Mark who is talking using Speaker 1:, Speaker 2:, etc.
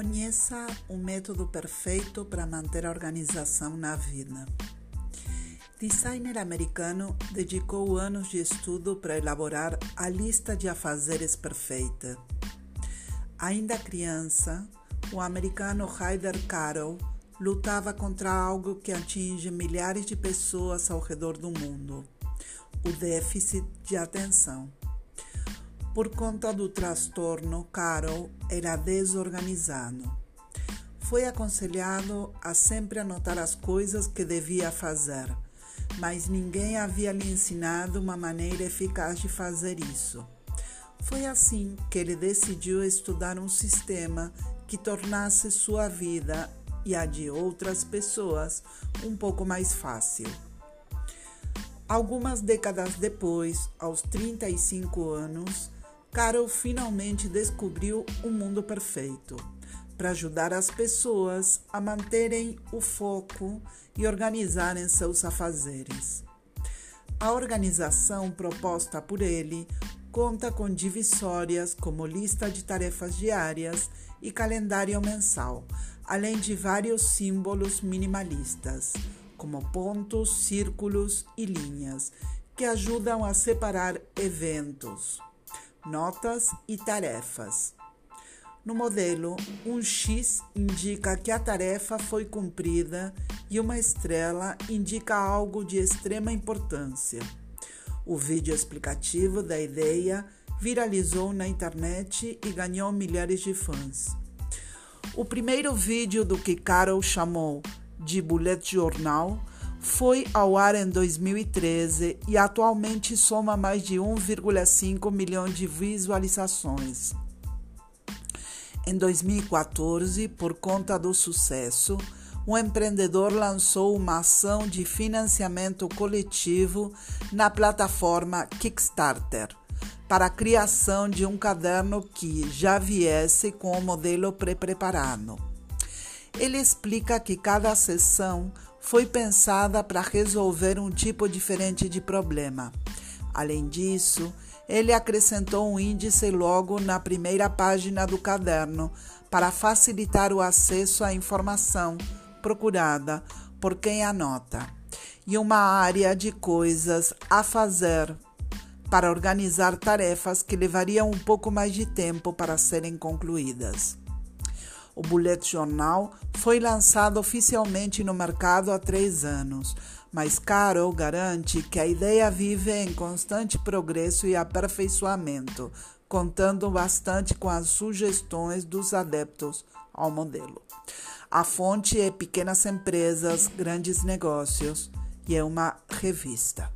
Speaker 1: Conheça o método perfeito para manter a organização na vida. Designer americano dedicou anos de estudo para elaborar a lista de afazeres perfeita. Ainda criança, o americano Ryder Carroll lutava contra algo que atinge milhares de pessoas ao redor do mundo: o déficit de atenção. Por conta do transtorno, Carol era desorganizado. Foi aconselhado a sempre anotar as coisas que devia fazer, mas ninguém havia lhe ensinado uma maneira eficaz de fazer isso. Foi assim que ele decidiu estudar um sistema que tornasse sua vida e a de outras pessoas um pouco mais fácil. Algumas décadas depois, aos 35 anos, Carol finalmente descobriu um mundo perfeito para ajudar as pessoas a manterem o foco e organizarem seus afazeres. A organização proposta por ele conta com divisórias como lista de tarefas diárias e calendário mensal, além de vários símbolos minimalistas, como pontos, círculos e linhas, que ajudam a separar eventos notas e tarefas. No modelo, um X indica que a tarefa foi cumprida e uma estrela indica algo de extrema importância. O vídeo explicativo da ideia viralizou na internet e ganhou milhares de fãs. O primeiro vídeo do que Carol chamou de Bullet Journal foi ao ar em 2013 e atualmente soma mais de 1,5 milhão de visualizações. Em 2014, por conta do sucesso, um empreendedor lançou uma ação de financiamento coletivo na plataforma Kickstarter para a criação de um caderno que já viesse com o modelo pré-preparado. Ele explica que cada sessão foi pensada para resolver um tipo diferente de problema. Além disso, ele acrescentou um índice logo na primeira página do caderno para facilitar o acesso à informação procurada por quem anota, e uma área de coisas a fazer para organizar tarefas que levariam um pouco mais de tempo para serem concluídas. O Bullet Journal foi lançado oficialmente no mercado há três anos, mas Carol garante que a ideia vive em constante progresso e aperfeiçoamento, contando bastante com as sugestões dos adeptos ao modelo. A fonte é Pequenas Empresas, Grandes Negócios e é uma revista.